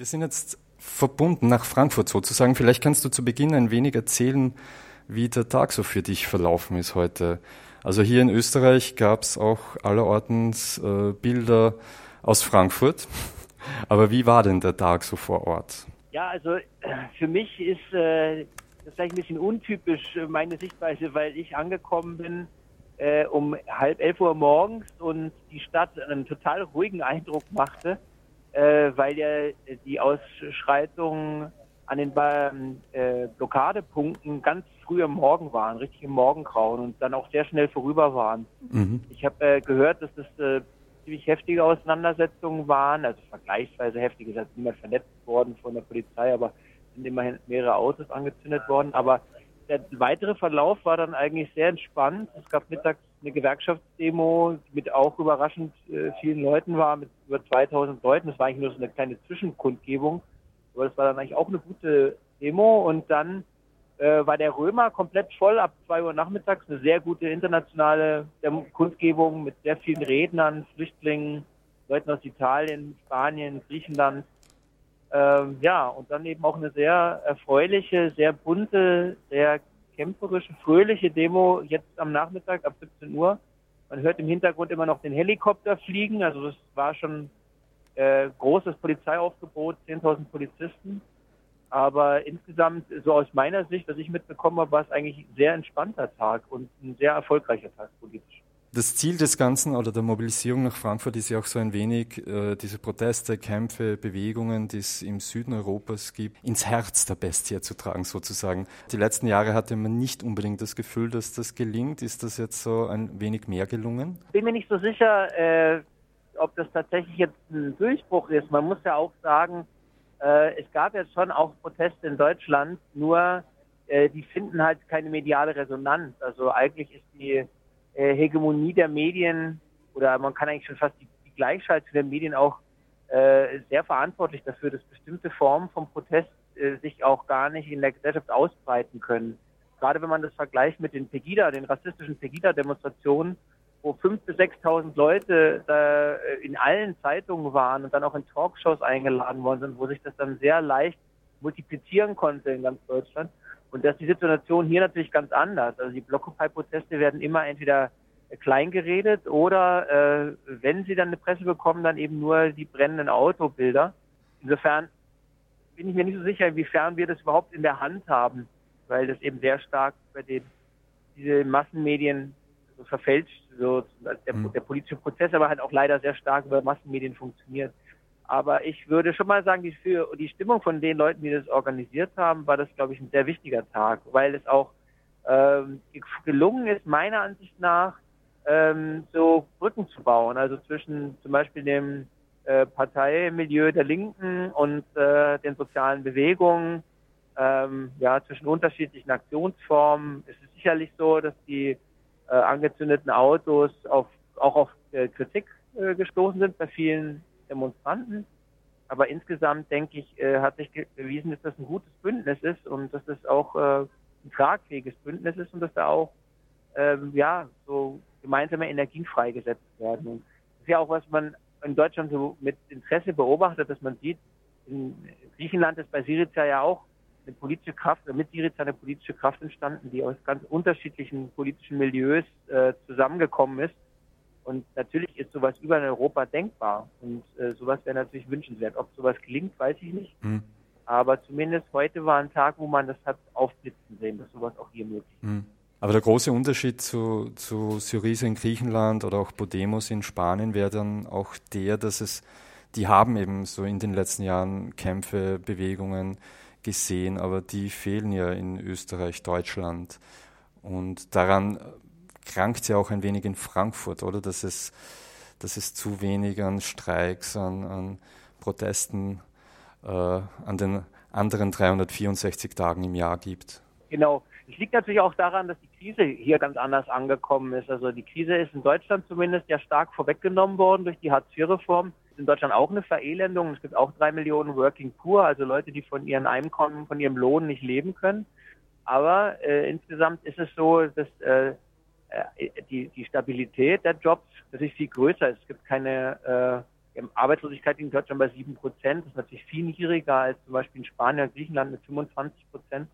Wir sind jetzt verbunden nach Frankfurt sozusagen. Vielleicht kannst du zu Beginn ein wenig erzählen, wie der Tag so für dich verlaufen ist heute. Also hier in Österreich gab es auch allerortens äh, Bilder aus Frankfurt. Aber wie war denn der Tag so vor Ort? Ja, also für mich ist äh, das vielleicht ein bisschen untypisch, äh, meine Sichtweise, weil ich angekommen bin äh, um halb elf Uhr morgens und die Stadt einen total ruhigen Eindruck machte, äh, weil ja die Ausschreitungen an den äh, Blockadepunkten ganz früh am Morgen waren, richtig im Morgengrauen und dann auch sehr schnell vorüber waren. Mhm. Ich habe äh, gehört, dass das äh, ziemlich heftige Auseinandersetzungen waren, also vergleichsweise heftige, es ist niemand verletzt worden von der Polizei, aber sind immerhin mehrere Autos angezündet worden. Aber der weitere Verlauf war dann eigentlich sehr entspannt. Es gab mittags eine Gewerkschaftsdemo mit auch überraschend äh, vielen Leuten war, mit über 2000 Leuten. Das war eigentlich nur so eine kleine Zwischenkundgebung. Aber das war dann eigentlich auch eine gute Demo. Und dann äh, war der Römer komplett voll ab zwei Uhr nachmittags. Eine sehr gute internationale Kundgebung mit sehr vielen Rednern, Flüchtlingen, Leuten aus Italien, Spanien, Griechenland. Ähm, ja, und dann eben auch eine sehr erfreuliche, sehr bunte, sehr kämpferische, fröhliche Demo jetzt am Nachmittag ab 17 Uhr. Man hört im Hintergrund immer noch den Helikopter fliegen. Also das war schon äh, großes Polizeiaufgebot, 10.000 Polizisten. Aber insgesamt, so aus meiner Sicht, was ich mitbekommen habe, war es eigentlich ein sehr entspannter Tag und ein sehr erfolgreicher Tag politisch. Das Ziel des Ganzen oder der Mobilisierung nach Frankfurt ist ja auch so ein wenig, äh, diese Proteste, Kämpfe, Bewegungen, die es im Süden Europas gibt, ins Herz der Bestie zu tragen sozusagen. Die letzten Jahre hatte man nicht unbedingt das Gefühl, dass das gelingt. Ist das jetzt so ein wenig mehr gelungen? Bin mir nicht so sicher, äh, ob das tatsächlich jetzt ein Durchbruch ist. Man muss ja auch sagen, äh, es gab jetzt schon auch Proteste in Deutschland, nur äh, die finden halt keine mediale Resonanz. Also eigentlich ist die äh, Hegemonie der Medien oder man kann eigentlich schon fast die, die Gleichschaltung der Medien auch äh, sehr verantwortlich dafür, dass bestimmte Formen von Protest äh, sich auch gar nicht in der Gesellschaft ausbreiten können. Gerade wenn man das vergleicht mit den Pegida, den rassistischen Pegida-Demonstrationen, wo 5.000 bis 6.000 Leute da äh, in allen Zeitungen waren und dann auch in Talkshows eingeladen worden sind, wo sich das dann sehr leicht multiplizieren konnte in ganz Deutschland. Und das ist die Situation hier natürlich ganz anders. Also die Blockupy-Proteste werden immer entweder klein geredet oder äh, wenn sie dann eine Presse bekommen, dann eben nur die brennenden Autobilder. Insofern bin ich mir nicht so sicher, inwiefern wir das überhaupt in der Hand haben, weil das eben sehr stark bei den diese Massenmedien so verfälscht, so der, mhm. der politische Prozess aber halt auch leider sehr stark über Massenmedien funktioniert. Aber ich würde schon mal sagen, die, für die Stimmung von den Leuten, die das organisiert haben, war das, glaube ich, ein sehr wichtiger Tag, weil es auch ähm, gelungen ist, meiner Ansicht nach, ähm, so Brücken zu bauen. Also zwischen zum Beispiel dem äh, Parteimilieu der Linken und äh, den sozialen Bewegungen, ähm, ja, zwischen unterschiedlichen Aktionsformen. Es ist sicherlich so, dass die äh, angezündeten Autos auf, auch auf äh, Kritik äh, gestoßen sind bei vielen Demonstranten. Aber insgesamt, denke ich, äh, hat sich bewiesen, dass das ein gutes Bündnis ist und dass das auch äh, ein tragfähiges Bündnis ist und dass da auch ähm, ja so gemeinsame Energien freigesetzt werden. Und das ist ja auch, was man in Deutschland so mit Interesse beobachtet, dass man sieht, in Griechenland ist bei Syriza ja auch eine politische Kraft, mit Syriza eine politische Kraft entstanden, die aus ganz unterschiedlichen politischen Milieus äh, zusammengekommen ist. Und natürlich ist sowas über in Europa denkbar. Und äh, sowas wäre natürlich wünschenswert. Ob sowas gelingt, weiß ich nicht. Mhm. Aber zumindest heute war ein Tag, wo man das hat aufblitzen sehen, dass sowas auch hier möglich ist. Mhm. Aber der große Unterschied zu, zu Syriza in Griechenland oder auch Podemos in Spanien wäre dann auch der, dass es, die haben eben so in den letzten Jahren Kämpfe, Bewegungen gesehen, aber die fehlen ja in Österreich, Deutschland. Und daran krankt ja auch ein wenig in Frankfurt, oder? Dass es, dass es zu wenig an Streiks, an, an Protesten, äh, an den anderen 364 Tagen im Jahr gibt. Genau. Es liegt natürlich auch daran, dass die Krise hier ganz anders angekommen ist. Also die Krise ist in Deutschland zumindest ja stark vorweggenommen worden durch die Hartz-IV-Reform. In Deutschland auch eine Verelendung. Es gibt auch drei Millionen Working Poor, also Leute, die von ihren Einkommen, von ihrem Lohn nicht leben können. Aber äh, insgesamt ist es so, dass äh, die, die Stabilität der Jobs natürlich viel größer ist. Es gibt keine äh, Arbeitslosigkeit in Deutschland bei 7 Prozent. Das ist natürlich viel niedriger als zum Beispiel in Spanien und Griechenland mit 25 Prozent.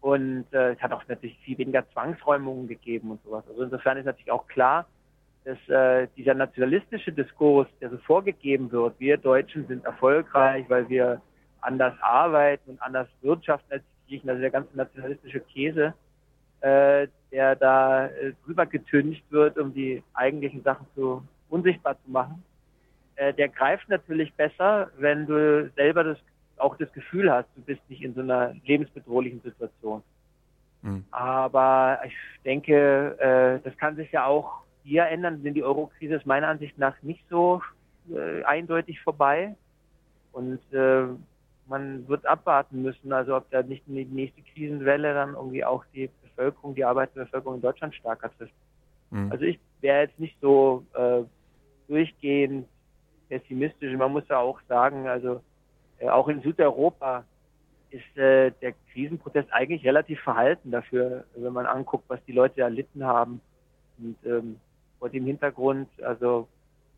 Und äh, es hat auch natürlich viel weniger Zwangsräumungen gegeben und sowas. Also insofern ist natürlich auch klar, dass äh, dieser nationalistische Diskurs, der so vorgegeben wird, wir Deutschen sind erfolgreich, weil wir anders arbeiten und anders wirtschaften als die Griechen, also der ganze nationalistische Käse, äh, der da äh, drüber getüncht wird, um die eigentlichen Sachen zu unsichtbar zu machen, äh, der greift natürlich besser, wenn du selber das auch das Gefühl hast, du bist nicht in so einer lebensbedrohlichen Situation. Mhm. Aber ich denke, äh, das kann sich ja auch hier ändern, denn die Eurokrise ist meiner Ansicht nach nicht so äh, eindeutig vorbei. Und äh, man wird abwarten müssen, also ob da nicht die nächste Krisenwelle dann irgendwie auch die Bevölkerung, die arbeitende Bevölkerung in Deutschland stärker trifft. Mhm. Also ich wäre jetzt nicht so äh, durchgehend pessimistisch. Man muss ja auch sagen, also äh, auch in Südeuropa ist äh, der Krisenprotest eigentlich relativ verhalten dafür, wenn man anguckt, was die Leute erlitten haben. Und ähm, vor dem Hintergrund, also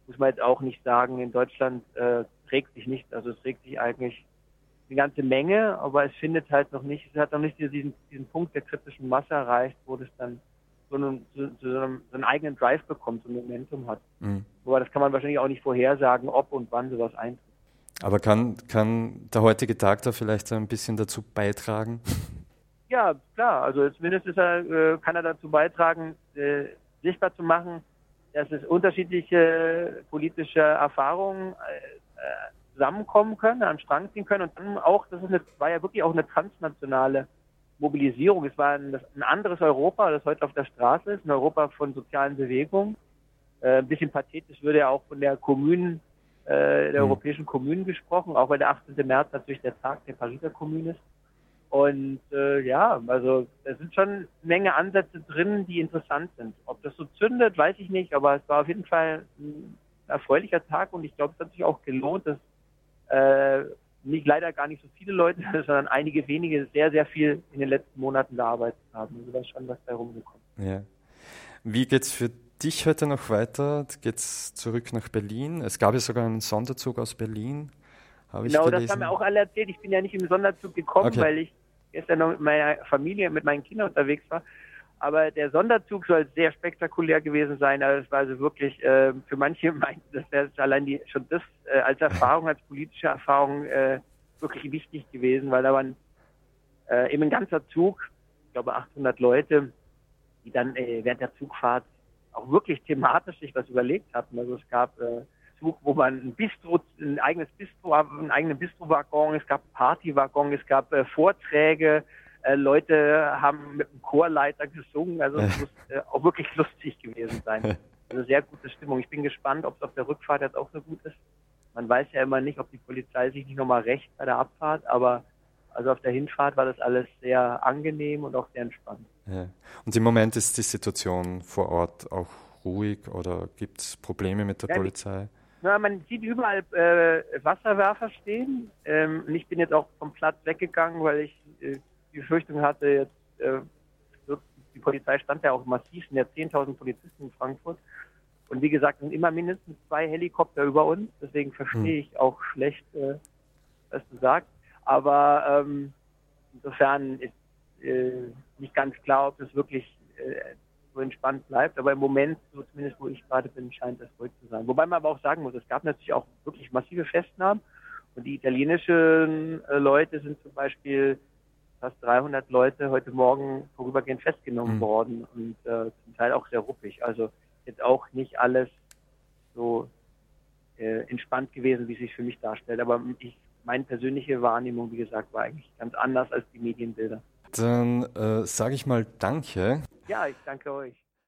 muss man jetzt auch nicht sagen, in Deutschland äh, trägt sich nicht, also es trägt sich eigentlich eine ganze Menge, aber es findet halt noch nicht, es hat noch nicht diesen, diesen Punkt der kritischen Masse erreicht, wo das dann so einen, so, so einen, eigenen Drive bekommt, so ein Momentum hat. Mhm. Aber das kann man wahrscheinlich auch nicht vorhersagen, ob und wann sowas eintritt. Aber kann, kann der heutige Tag da vielleicht ein bisschen dazu beitragen? Ja, klar. Also zumindest ist er, äh, kann er dazu beitragen, äh, sichtbar zu machen, dass es unterschiedliche politische Erfahrungen äh, zusammenkommen können, an Strang ziehen können und dann auch, das ist eine, war ja wirklich auch eine transnationale Mobilisierung. Es war ein, ein anderes Europa, das heute auf der Straße ist, ein Europa von sozialen Bewegungen. Äh, ein bisschen pathetisch würde ja auch von der Kommunen, äh, der mhm. europäischen Kommunen gesprochen, auch weil der 18. März natürlich der Tag der Pariser Kommunen ist. Und äh, ja, also da sind schon eine Menge Ansätze drin, die interessant sind. Ob das so zündet, weiß ich nicht, aber es war auf jeden Fall ein erfreulicher Tag und ich glaube, es hat sich auch gelohnt, dass äh, nicht leider gar nicht so viele Leute, sondern einige wenige sehr, sehr viel in den letzten Monaten gearbeitet haben. Also da ist schon was bei rumgekommen. Ja. Wie geht's für dich heute noch weiter? Geht's zurück nach Berlin? Es gab ja sogar einen Sonderzug aus Berlin. genau, das haben wir auch alle erzählt. Ich bin ja nicht im Sonderzug gekommen, okay. weil ich gestern noch mit meiner Familie, mit meinen Kindern unterwegs war. Aber der Sonderzug soll sehr spektakulär gewesen sein. Also es war also wirklich äh, für manche meinten, das wäre allein die, schon das äh, als Erfahrung, als politische Erfahrung äh, wirklich wichtig gewesen, weil da waren äh, eben ein ganzer Zug, ich glaube 800 Leute, die dann äh, während der Zugfahrt auch wirklich thematisch sich was überlegt hatten. Also es gab äh, Zug, wo man ein Bistro, ein eigenes Bistro, einen eigenen Bistro-Waggon, es gab Party-Waggon, es gab äh, Vorträge, Leute haben mit dem Chorleiter gesungen, also es muss äh, auch wirklich lustig gewesen sein. Also sehr gute Stimmung. Ich bin gespannt, ob es auf der Rückfahrt jetzt auch so gut ist. Man weiß ja immer nicht, ob die Polizei sich nicht nochmal rächt bei der Abfahrt, aber also auf der Hinfahrt war das alles sehr angenehm und auch sehr entspannt. Ja. Und im Moment ist die Situation vor Ort auch ruhig oder gibt es Probleme mit der ja, Polizei? Na, man sieht überall äh, Wasserwerfer stehen. Ähm, und ich bin jetzt auch vom Platz weggegangen, weil ich äh, die Befürchtung hatte, jetzt äh, die Polizei stand ja auch massiv, sind ja 10.000 Polizisten in Frankfurt. Und wie gesagt, sind immer mindestens zwei Helikopter über uns. Deswegen verstehe hm. ich auch schlecht, äh, was du sagst. Aber ähm, insofern ist äh, nicht ganz klar, ob das wirklich äh, so entspannt bleibt. Aber im Moment, so zumindest wo ich gerade bin, scheint das ruhig zu sein. Wobei man aber auch sagen muss, es gab natürlich auch wirklich massive Festnahmen. Und die italienischen äh, Leute sind zum Beispiel fast 300 Leute heute Morgen vorübergehend festgenommen mhm. worden und äh, zum Teil auch sehr ruppig. Also jetzt auch nicht alles so äh, entspannt gewesen, wie es sich für mich darstellt. Aber ich, meine persönliche Wahrnehmung, wie gesagt, war eigentlich ganz anders als die Medienbilder. Dann äh, sage ich mal Danke. Ja, ich danke euch.